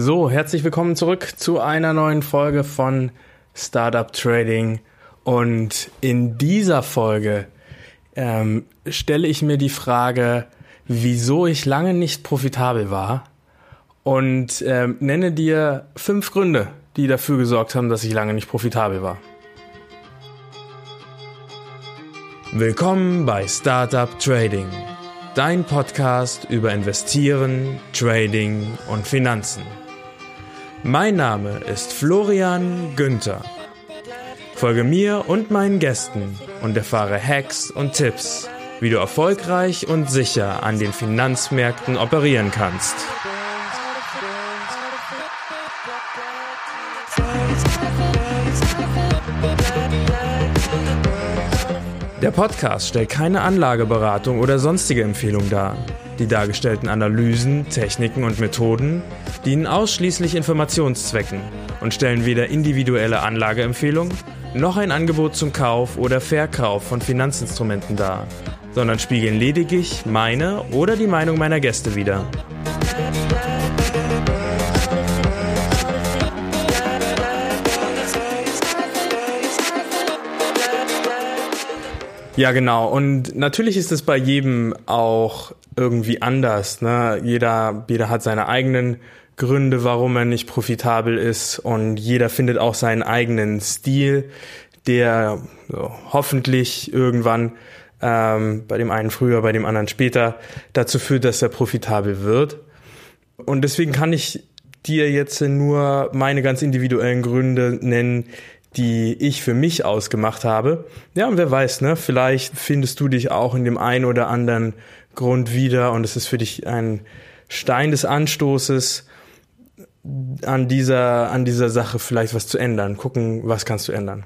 So, herzlich willkommen zurück zu einer neuen Folge von Startup Trading. Und in dieser Folge ähm, stelle ich mir die Frage, wieso ich lange nicht profitabel war und ähm, nenne dir fünf Gründe, die dafür gesorgt haben, dass ich lange nicht profitabel war. Willkommen bei Startup Trading, dein Podcast über Investieren, Trading und Finanzen. Mein Name ist Florian Günther. Folge mir und meinen Gästen und erfahre Hacks und Tipps, wie du erfolgreich und sicher an den Finanzmärkten operieren kannst. Der Podcast stellt keine Anlageberatung oder sonstige Empfehlung dar. Die dargestellten Analysen, Techniken und Methoden dienen ausschließlich Informationszwecken und stellen weder individuelle Anlageempfehlungen noch ein Angebot zum Kauf oder Verkauf von Finanzinstrumenten dar, sondern spiegeln lediglich meine oder die Meinung meiner Gäste wider. Ja, genau. Und natürlich ist es bei jedem auch irgendwie anders. Ne? Jeder, jeder hat seine eigenen Gründe, warum er nicht profitabel ist und jeder findet auch seinen eigenen Stil, der so, hoffentlich irgendwann ähm, bei dem einen früher, bei dem anderen später dazu führt, dass er profitabel wird. Und deswegen kann ich dir jetzt nur meine ganz individuellen Gründe nennen, die ich für mich ausgemacht habe. Ja, und wer weiß, ne, vielleicht findest du dich auch in dem einen oder anderen Grund wieder und es ist für dich ein Stein des Anstoßes, an dieser, an dieser Sache vielleicht was zu ändern. Gucken, was kannst du ändern.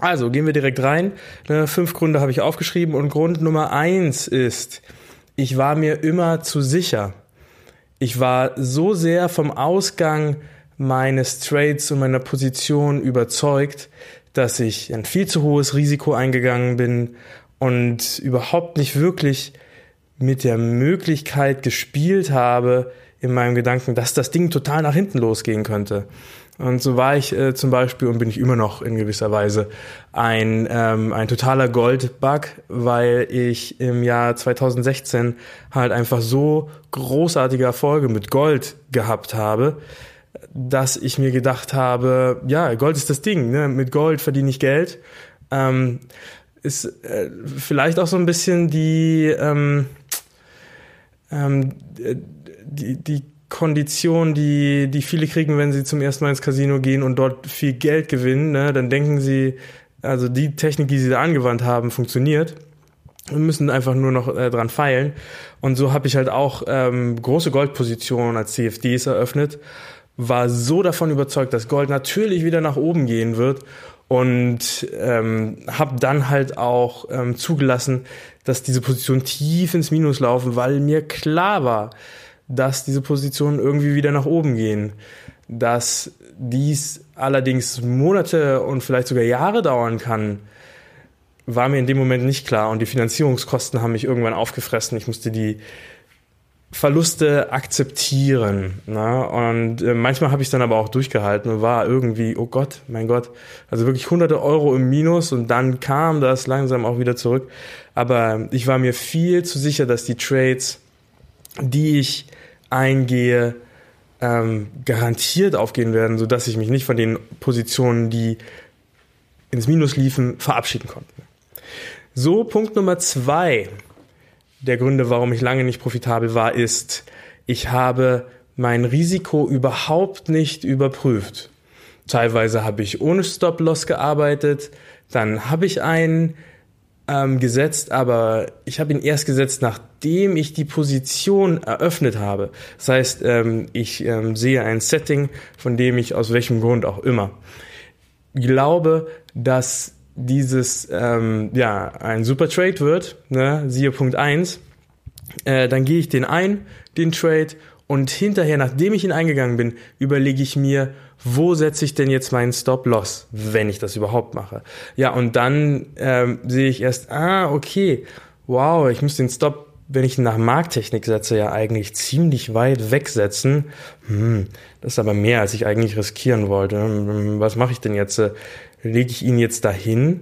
Also gehen wir direkt rein. Ne, fünf Gründe habe ich aufgeschrieben und Grund Nummer eins ist, ich war mir immer zu sicher. Ich war so sehr vom Ausgang meines Trades und meiner Position überzeugt, dass ich ein viel zu hohes Risiko eingegangen bin und überhaupt nicht wirklich mit der Möglichkeit gespielt habe in meinem Gedanken, dass das Ding total nach hinten losgehen könnte. Und so war ich äh, zum Beispiel und bin ich immer noch in gewisser Weise ein, ähm, ein totaler Goldbug, weil ich im Jahr 2016 halt einfach so großartige Erfolge mit Gold gehabt habe, dass ich mir gedacht habe, ja, Gold ist das Ding, ne? mit Gold verdiene ich Geld. Ähm, ist äh, vielleicht auch so ein bisschen die, ähm, ähm, die, die Kondition, die, die viele kriegen, wenn sie zum ersten Mal ins Casino gehen und dort viel Geld gewinnen, ne? dann denken sie, also die Technik, die sie da angewandt haben, funktioniert. Wir müssen einfach nur noch äh, dran feilen. Und so habe ich halt auch ähm, große Goldpositionen als CFDs eröffnet war so davon überzeugt, dass Gold natürlich wieder nach oben gehen wird und ähm, habe dann halt auch ähm, zugelassen, dass diese Positionen tief ins Minus laufen, weil mir klar war, dass diese Positionen irgendwie wieder nach oben gehen. Dass dies allerdings Monate und vielleicht sogar Jahre dauern kann, war mir in dem Moment nicht klar und die Finanzierungskosten haben mich irgendwann aufgefressen. Ich musste die Verluste akzeptieren. Ne? Und äh, manchmal habe ich dann aber auch durchgehalten und war irgendwie, oh Gott, mein Gott, also wirklich hunderte Euro im Minus und dann kam das langsam auch wieder zurück. Aber ich war mir viel zu sicher, dass die Trades, die ich eingehe, ähm, garantiert aufgehen werden, sodass ich mich nicht von den Positionen, die ins Minus liefen, verabschieden konnte. So, Punkt Nummer zwei der Gründe, warum ich lange nicht profitabel war, ist, ich habe mein Risiko überhaupt nicht überprüft. Teilweise habe ich ohne Stop-Loss gearbeitet, dann habe ich einen ähm, gesetzt, aber ich habe ihn erst gesetzt, nachdem ich die Position eröffnet habe. Das heißt, ähm, ich ähm, sehe ein Setting, von dem ich aus welchem Grund auch immer glaube, dass dieses ähm, ja ein super Trade wird, ne, siehe Punkt 1, äh, dann gehe ich den ein, den Trade, und hinterher, nachdem ich ihn eingegangen bin, überlege ich mir, wo setze ich denn jetzt meinen Stop-Loss, wenn ich das überhaupt mache. Ja, und dann ähm, sehe ich erst, ah, okay, wow, ich muss den Stop wenn ich nach Markttechnik setze, ja eigentlich ziemlich weit wegsetzen. Hm, das ist aber mehr, als ich eigentlich riskieren wollte. Hm, was mache ich denn jetzt? Lege ich ihn jetzt dahin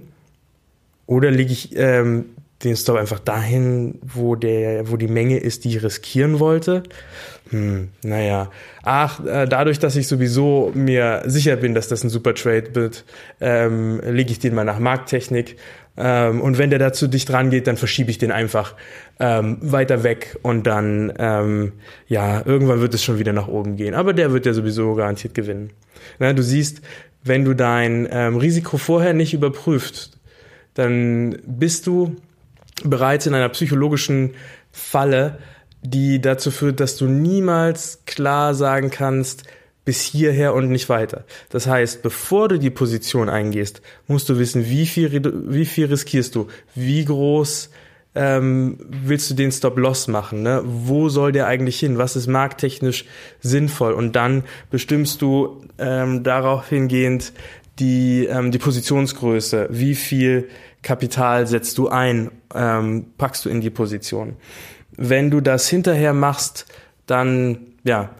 oder lege ich ähm, den Stop einfach dahin, wo der, wo die Menge ist, die ich riskieren wollte? Hm, naja. Ach, äh, dadurch, dass ich sowieso mir sicher bin, dass das ein super Trade wird, ähm, lege ich den mal nach Markttechnik. Ähm, und wenn der dazu dicht rangeht, dann verschiebe ich den einfach ähm, weiter weg und dann, ähm, ja, irgendwann wird es schon wieder nach oben gehen. Aber der wird ja sowieso garantiert gewinnen. Na, du siehst, wenn du dein ähm, Risiko vorher nicht überprüfst, dann bist du bereits in einer psychologischen Falle, die dazu führt, dass du niemals klar sagen kannst, bis hierher und nicht weiter. Das heißt, bevor du die Position eingehst, musst du wissen, wie viel, wie viel riskierst du, wie groß ähm, willst du den Stop-Loss machen, ne? wo soll der eigentlich hin, was ist markttechnisch sinnvoll und dann bestimmst du ähm, darauf hingehend die, ähm, die Positionsgröße, wie viel Kapital setzt du ein, ähm, packst du in die Position. Wenn du das hinterher machst, dann, ja,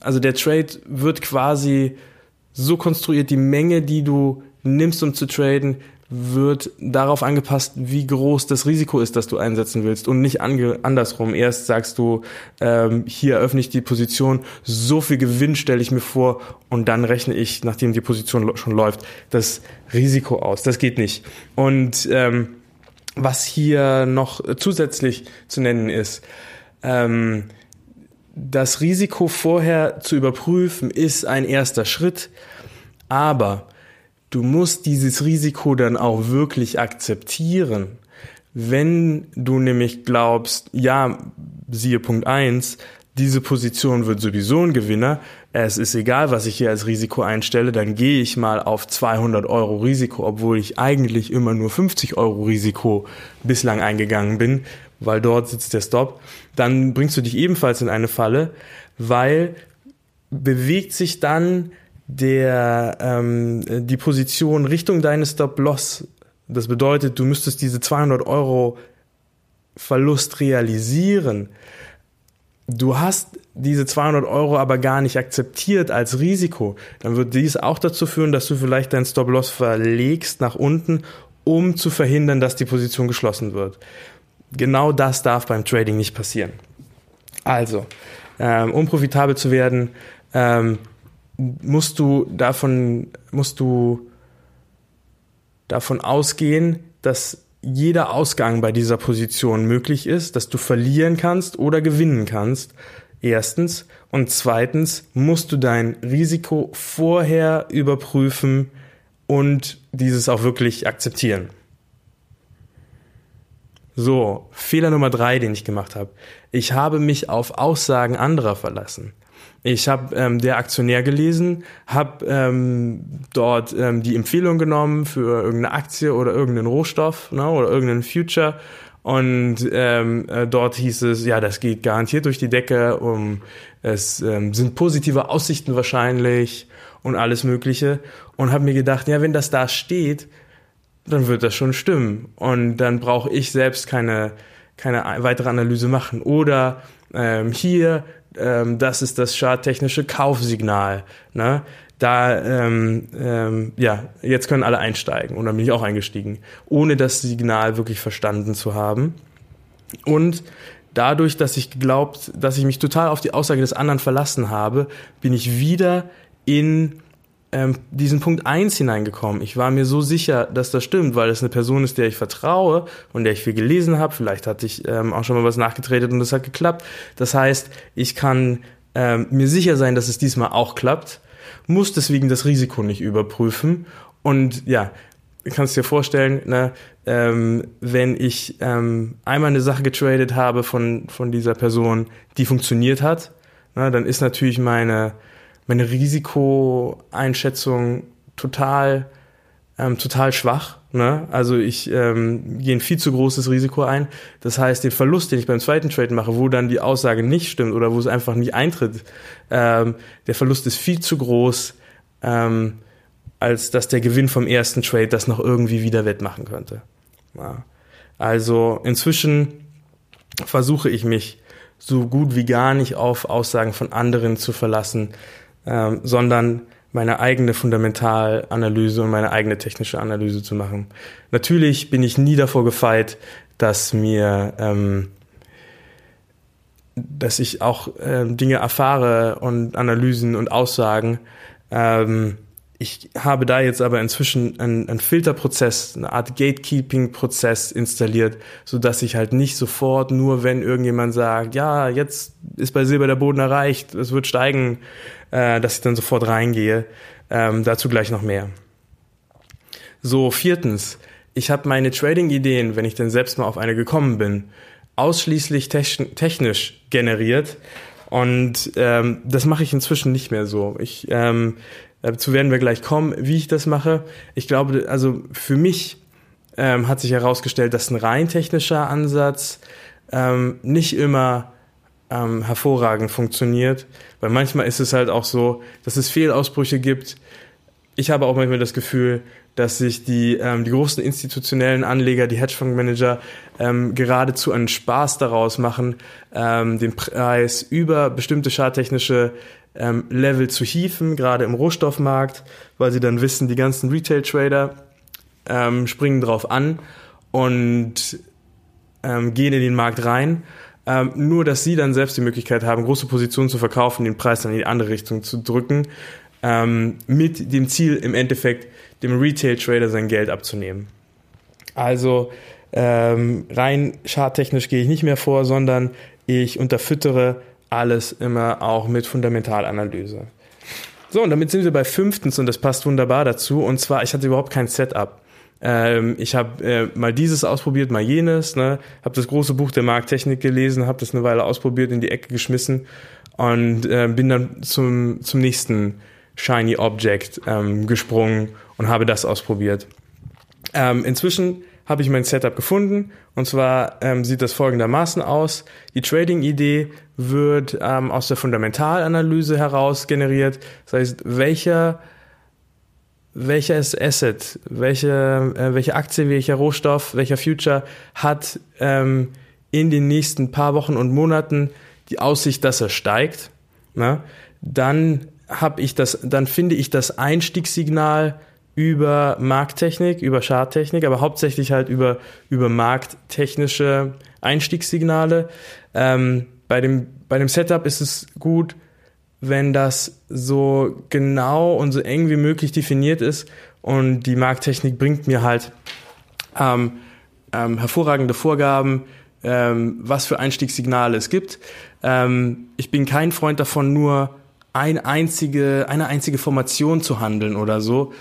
also der Trade wird quasi so konstruiert, die Menge, die du nimmst, um zu traden, wird darauf angepasst, wie groß das Risiko ist, das du einsetzen willst und nicht andersrum. Erst sagst du, ähm, hier eröffne ich die Position, so viel Gewinn stelle ich mir vor und dann rechne ich, nachdem die Position schon läuft, das Risiko aus. Das geht nicht. Und ähm, was hier noch zusätzlich zu nennen ist, ähm, das Risiko vorher zu überprüfen, ist ein erster Schritt, aber du musst dieses Risiko dann auch wirklich akzeptieren. Wenn du nämlich glaubst, ja, siehe Punkt eins, diese Position wird sowieso ein Gewinner, es ist egal, was ich hier als Risiko einstelle, dann gehe ich mal auf 200 Euro Risiko, obwohl ich eigentlich immer nur 50 Euro Risiko bislang eingegangen bin, weil dort sitzt der Stop, dann bringst du dich ebenfalls in eine Falle, weil bewegt sich dann der ähm, die Position Richtung deines Stop-Loss. Das bedeutet, du müsstest diese 200 Euro Verlust realisieren. Du hast diese 200 Euro aber gar nicht akzeptiert als Risiko. Dann wird dies auch dazu führen, dass du vielleicht dein Stop-Loss verlegst nach unten, um zu verhindern, dass die Position geschlossen wird. Genau das darf beim Trading nicht passieren. Also, ähm, um profitabel zu werden, ähm, musst du davon, musst du davon ausgehen, dass jeder Ausgang bei dieser Position möglich ist, dass du verlieren kannst oder gewinnen kannst. Erstens. Und zweitens musst du dein Risiko vorher überprüfen und dieses auch wirklich akzeptieren. So, Fehler Nummer drei, den ich gemacht habe. Ich habe mich auf Aussagen anderer verlassen. Ich habe ähm, der Aktionär gelesen, habe ähm, dort ähm, die Empfehlung genommen für irgendeine Aktie oder irgendeinen Rohstoff ne, oder irgendeinen Future. Und ähm, äh, dort hieß es, ja, das geht garantiert durch die Decke, um, es ähm, sind positive Aussichten wahrscheinlich und alles Mögliche. Und habe mir gedacht, ja, wenn das da steht, dann wird das schon stimmen. Und dann brauche ich selbst keine keine weitere Analyse machen. Oder ähm, hier ähm, das ist das charttechnische Kaufsignal. Ne? Da, ähm, ähm, ja, jetzt können alle einsteigen. Und dann bin ich auch eingestiegen, ohne das Signal wirklich verstanden zu haben. Und dadurch, dass ich geglaubt, dass ich mich total auf die Aussage des anderen verlassen habe, bin ich wieder in ähm, diesen Punkt eins hineingekommen. Ich war mir so sicher, dass das stimmt, weil es eine Person ist, der ich vertraue und der ich viel gelesen habe. Vielleicht hatte ich ähm, auch schon mal was nachgetretet und das hat geklappt. Das heißt, ich kann ähm, mir sicher sein, dass es diesmal auch klappt, muss deswegen das Risiko nicht überprüfen. Und ja, du kannst dir vorstellen, ne, ähm, wenn ich ähm, einmal eine Sache getradet habe von, von dieser Person, die funktioniert hat, ne, dann ist natürlich meine meine Risikoeinschätzung total, ähm, total schwach. Ne? Also ich ähm, gehe ein viel zu großes Risiko ein. Das heißt, den Verlust, den ich beim zweiten Trade mache, wo dann die Aussage nicht stimmt oder wo es einfach nicht eintritt, ähm, der Verlust ist viel zu groß, ähm, als dass der Gewinn vom ersten Trade das noch irgendwie wieder wettmachen könnte. Ja. Also inzwischen versuche ich mich so gut wie gar nicht auf Aussagen von anderen zu verlassen, ähm, sondern meine eigene Fundamentalanalyse und meine eigene technische Analyse zu machen. Natürlich bin ich nie davor gefeit, dass mir, ähm, dass ich auch ähm, Dinge erfahre und Analysen und Aussagen. Ähm, ich habe da jetzt aber inzwischen einen, einen Filterprozess, eine Art Gatekeeping-Prozess installiert, so dass ich halt nicht sofort nur, wenn irgendjemand sagt, ja, jetzt ist bei Silber der Boden erreicht, es wird steigen, äh, dass ich dann sofort reingehe. Ähm, dazu gleich noch mehr. So, viertens, ich habe meine Trading-Ideen, wenn ich denn selbst mal auf eine gekommen bin, ausschließlich technisch generiert. Und ähm, das mache ich inzwischen nicht mehr so. Ich, ähm, dazu werden wir gleich kommen, wie ich das mache. Ich glaube, also für mich ähm, hat sich herausgestellt, dass ein rein technischer Ansatz ähm, nicht immer ähm, hervorragend funktioniert, weil manchmal ist es halt auch so, dass es Fehlausbrüche gibt. Ich habe auch manchmal das Gefühl, dass sich die, ähm, die großen institutionellen Anleger, die Hedgefondsmanager, ähm, geradezu einen Spaß daraus machen, ähm, den Preis über bestimmte charttechnische ähm, Level zu hieven, gerade im Rohstoffmarkt, weil sie dann wissen, die ganzen Retail-Trader ähm, springen drauf an und ähm, gehen in den Markt rein. Ähm, nur, dass sie dann selbst die Möglichkeit haben, große Positionen zu verkaufen, den Preis dann in die andere Richtung zu drücken, ähm, mit dem Ziel im Endeffekt, dem Retail-Trader sein Geld abzunehmen. Also ähm, rein charttechnisch gehe ich nicht mehr vor, sondern ich unterfüttere alles immer auch mit Fundamentalanalyse. So, und damit sind wir bei fünftens und das passt wunderbar dazu. Und zwar, ich hatte überhaupt kein Setup. Ähm, ich habe äh, mal dieses ausprobiert, mal jenes. Ne? Habe das große Buch der Markttechnik gelesen, habe das eine Weile ausprobiert, in die Ecke geschmissen und äh, bin dann zum, zum nächsten Shiny Object ähm, gesprungen und habe das ausprobiert. Ähm, inzwischen habe ich mein Setup gefunden und zwar ähm, sieht das folgendermaßen aus. Die Trading-Idee wird ähm, aus der Fundamentalanalyse heraus generiert. Das heißt, welcher welches Asset, welche, äh, welche Aktie, welcher Rohstoff, welcher Future hat ähm, in den nächsten paar Wochen und Monaten die Aussicht, dass er steigt, ne? dann habe ich das, dann finde ich das Einstiegssignal über Markttechnik, über Charttechnik, aber hauptsächlich halt über, über markttechnische Einstiegssignale. Ähm, bei, dem, bei dem Setup ist es gut, wenn das so genau und so eng wie möglich definiert ist und die Markttechnik bringt mir halt ähm, ähm, hervorragende Vorgaben, ähm, was für Einstiegssignale es gibt. Ähm, ich bin kein Freund davon, nur ein einzige, eine einzige Formation zu handeln oder so,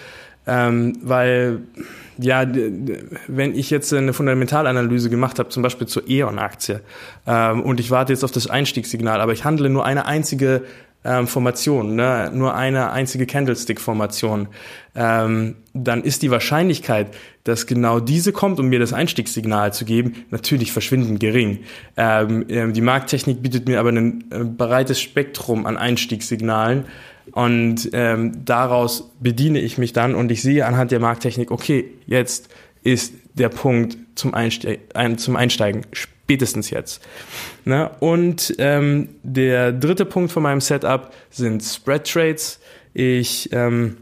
ähm, weil ja, wenn ich jetzt eine Fundamentalanalyse gemacht habe, zum Beispiel zur E.ON-Aktie, ähm, und ich warte jetzt auf das Einstiegssignal, aber ich handle nur eine einzige ähm, Formation, ne? nur eine einzige Candlestick-Formation, ähm, dann ist die Wahrscheinlichkeit, dass genau diese kommt, um mir das Einstiegssignal zu geben, natürlich verschwindend gering. Ähm, ähm, die Markttechnik bietet mir aber ein äh, breites Spektrum an Einstiegssignalen und ähm, daraus bediene ich mich dann und ich sehe anhand der Markttechnik, okay, jetzt ist der Punkt zum, Einste ein, zum Einsteigen spätestens jetzt. Ne? Und ähm, der dritte Punkt von meinem Setup sind Spread Trades. Ich ähm,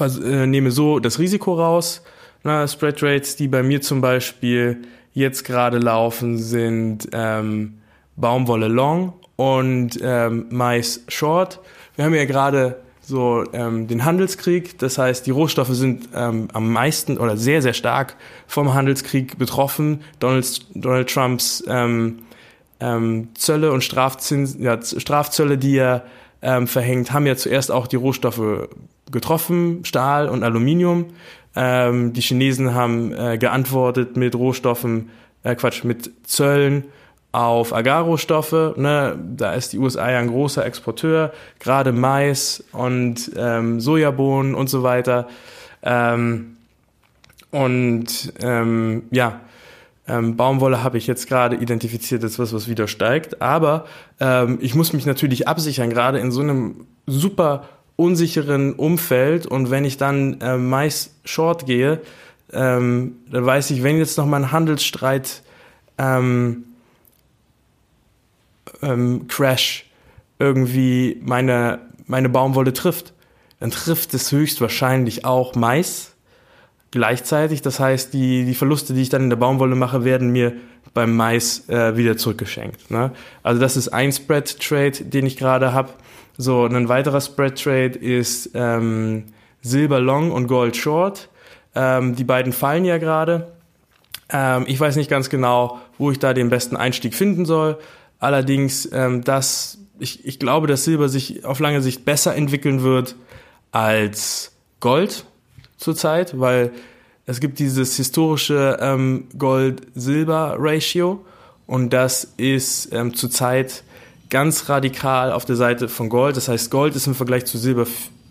äh, nehme so das Risiko raus. Ne? Spread Trades, die bei mir zum Beispiel jetzt gerade laufen, sind ähm, Baumwolle Long und ähm, Mais Short. Wir haben ja gerade so ähm, den Handelskrieg. Das heißt, die Rohstoffe sind ähm, am meisten oder sehr, sehr stark vom Handelskrieg betroffen. Donald, Donald Trumps ähm, ähm, Zölle und Strafzins, ja, Strafzölle, die er ähm, verhängt, haben ja zuerst auch die Rohstoffe getroffen, Stahl und Aluminium. Ähm, die Chinesen haben äh, geantwortet mit Rohstoffen, äh, Quatsch, mit Zöllen auf Agarostoffe. Ne? Da ist die USA ja ein großer Exporteur, gerade Mais und ähm, Sojabohnen und so weiter. Ähm, und ähm, ja, ähm, Baumwolle habe ich jetzt gerade identifiziert als was, was wieder steigt. Aber ähm, ich muss mich natürlich absichern, gerade in so einem super unsicheren Umfeld. Und wenn ich dann äh, Mais short gehe, ähm, dann weiß ich, wenn jetzt noch mal ein Handelsstreit ähm, ähm, Crash irgendwie meine, meine Baumwolle trifft, dann trifft es höchstwahrscheinlich auch Mais gleichzeitig. Das heißt, die, die Verluste, die ich dann in der Baumwolle mache, werden mir beim Mais äh, wieder zurückgeschenkt. Ne? Also das ist ein Spread-Trade, den ich gerade habe. So, ein weiterer Spread-Trade ist ähm, Silber Long und Gold Short. Ähm, die beiden fallen ja gerade. Ähm, ich weiß nicht ganz genau, wo ich da den besten Einstieg finden soll. Allerdings, ähm, dass ich, ich glaube, dass Silber sich auf lange Sicht besser entwickeln wird als Gold zurzeit, weil es gibt dieses historische ähm, Gold-Silber-Ratio und das ist ähm, zurzeit ganz radikal auf der Seite von Gold. Das heißt, Gold ist im Vergleich zu Silber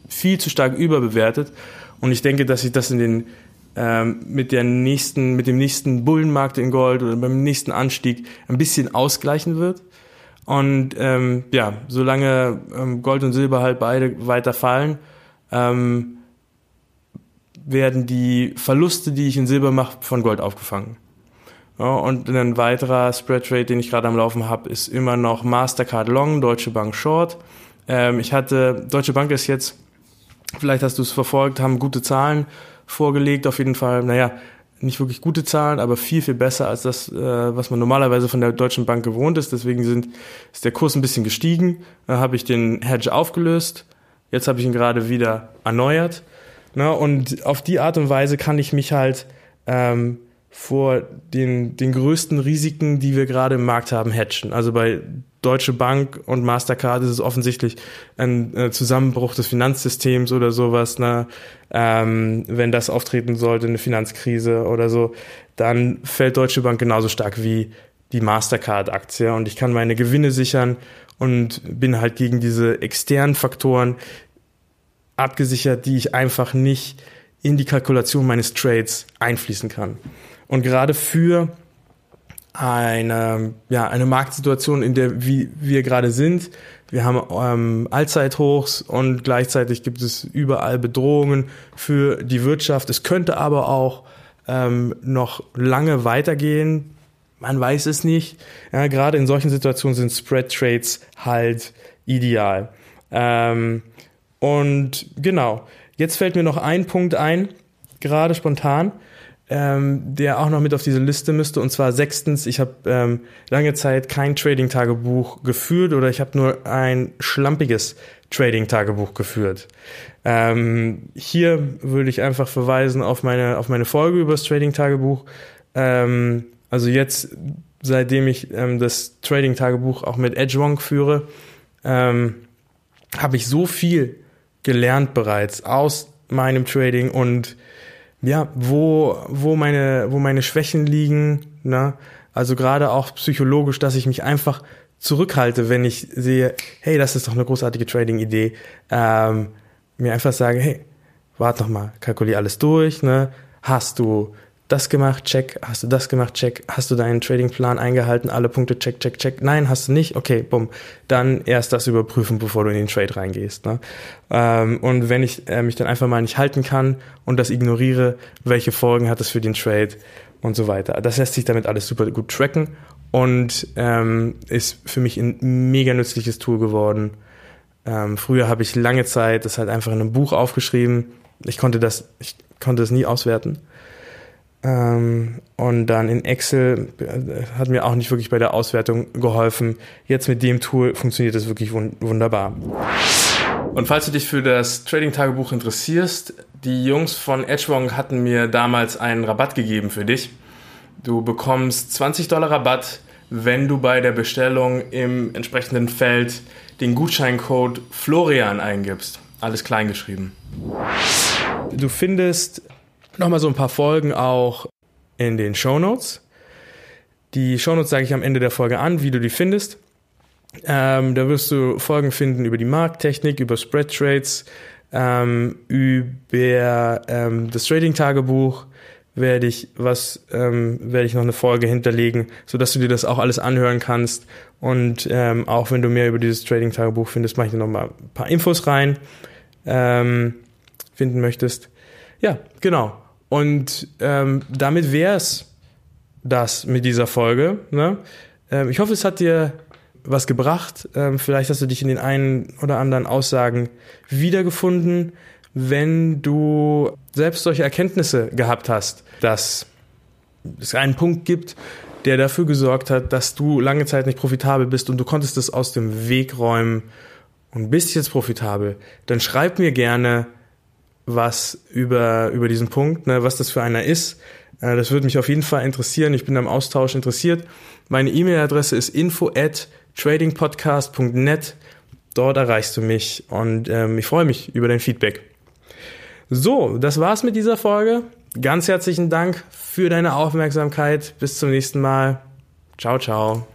viel zu stark überbewertet und ich denke, dass sich das in den mit der nächsten, mit dem nächsten Bullenmarkt in Gold oder beim nächsten Anstieg ein bisschen ausgleichen wird. Und ähm, ja, solange ähm, Gold und Silber halt beide weiter fallen, ähm, werden die Verluste, die ich in Silber mache, von Gold aufgefangen. Ja, und ein weiterer Spread Trade, den ich gerade am Laufen habe, ist immer noch Mastercard Long, Deutsche Bank Short. Ähm, ich hatte, Deutsche Bank ist jetzt, vielleicht hast du es verfolgt, haben gute Zahlen vorgelegt, auf jeden Fall, naja, nicht wirklich gute Zahlen, aber viel, viel besser als das, äh, was man normalerweise von der Deutschen Bank gewohnt ist. Deswegen sind, ist der Kurs ein bisschen gestiegen. Da habe ich den Hedge aufgelöst. Jetzt habe ich ihn gerade wieder erneuert. Ne? Und auf die Art und Weise kann ich mich halt ähm, vor den, den größten Risiken, die wir gerade im Markt haben, hatchen. Also bei Deutsche Bank und Mastercard ist es offensichtlich ein äh, Zusammenbruch des Finanzsystems oder sowas. Ne? Ähm, wenn das auftreten sollte, eine Finanzkrise oder so, dann fällt Deutsche Bank genauso stark wie die Mastercard-Aktie und ich kann meine Gewinne sichern und bin halt gegen diese externen Faktoren abgesichert, die ich einfach nicht in die Kalkulation meines Trades einfließen kann. Und gerade für eine, ja, eine Marktsituation, in der wie wir gerade sind, wir haben ähm, Allzeithochs und gleichzeitig gibt es überall Bedrohungen für die Wirtschaft. Es könnte aber auch ähm, noch lange weitergehen. Man weiß es nicht. Ja, gerade in solchen Situationen sind Spread Trades halt ideal. Ähm, und genau, jetzt fällt mir noch ein Punkt ein, gerade spontan, ähm, der auch noch mit auf diese Liste müsste. Und zwar sechstens, ich habe ähm, lange Zeit kein Trading-Tagebuch geführt oder ich habe nur ein schlampiges Trading-Tagebuch geführt. Ähm, hier würde ich einfach verweisen auf meine, auf meine Folge über das Trading-Tagebuch. Ähm, also jetzt, seitdem ich ähm, das Trading-Tagebuch auch mit Edgewong führe, ähm, habe ich so viel gelernt bereits aus meinem Trading und ja, wo, wo meine, wo meine Schwächen liegen, ne? Also gerade auch psychologisch, dass ich mich einfach zurückhalte, wenn ich sehe, hey, das ist doch eine großartige Trading-Idee, ähm, mir einfach sage, hey, warte noch mal, kalkulier alles durch, ne? Hast du das gemacht, check, hast du das gemacht, check, hast du deinen Tradingplan eingehalten, alle Punkte, check, check, check, nein, hast du nicht, okay, bumm, dann erst das überprüfen, bevor du in den Trade reingehst. Ne? Ähm, und wenn ich äh, mich dann einfach mal nicht halten kann und das ignoriere, welche Folgen hat das für den Trade und so weiter. Das lässt sich damit alles super gut tracken und ähm, ist für mich ein mega nützliches Tool geworden. Ähm, früher habe ich lange Zeit das halt einfach in einem Buch aufgeschrieben. Ich konnte das, ich konnte das nie auswerten. Ähm, und dann in Excel äh, hat mir auch nicht wirklich bei der Auswertung geholfen. Jetzt mit dem Tool funktioniert das wirklich wun wunderbar. Und falls du dich für das Trading-Tagebuch interessierst, die Jungs von Edgewong hatten mir damals einen Rabatt gegeben für dich. Du bekommst 20 Dollar Rabatt, wenn du bei der Bestellung im entsprechenden Feld den Gutscheincode Florian eingibst. Alles kleingeschrieben. Du findest nochmal so ein paar Folgen auch in den Show Notes. Die Show Notes sage ich am Ende der Folge an, wie du die findest. Ähm, da wirst du Folgen finden über die Markttechnik, über Spread Trades, ähm, über ähm, das Trading-Tagebuch werde ich was ähm, werde ich noch eine Folge hinterlegen, so dass du dir das auch alles anhören kannst und ähm, auch wenn du mehr über dieses Trading Tagebuch findest, mache ich dir noch mal ein paar Infos rein ähm, finden möchtest. Ja, genau. Und ähm, damit wäre es das mit dieser Folge. Ne? Ähm, ich hoffe, es hat dir was gebracht. Ähm, vielleicht hast du dich in den einen oder anderen Aussagen wiedergefunden. Wenn du selbst solche Erkenntnisse gehabt hast, dass es einen Punkt gibt, der dafür gesorgt hat, dass du lange Zeit nicht profitabel bist und du konntest es aus dem Weg räumen und bist jetzt profitabel, dann schreib mir gerne was über, über diesen Punkt, ne, was das für einer ist. Äh, das würde mich auf jeden Fall interessieren. Ich bin am Austausch interessiert. Meine E-Mail-Adresse ist info at tradingpodcast.net. Dort erreichst du mich und ähm, ich freue mich über dein Feedback. So, das war's mit dieser Folge. Ganz herzlichen Dank für deine Aufmerksamkeit. Bis zum nächsten Mal. Ciao, ciao.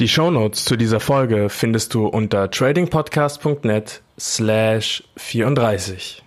Die Shownotes zu dieser Folge findest du unter tradingpodcast.net slash 34.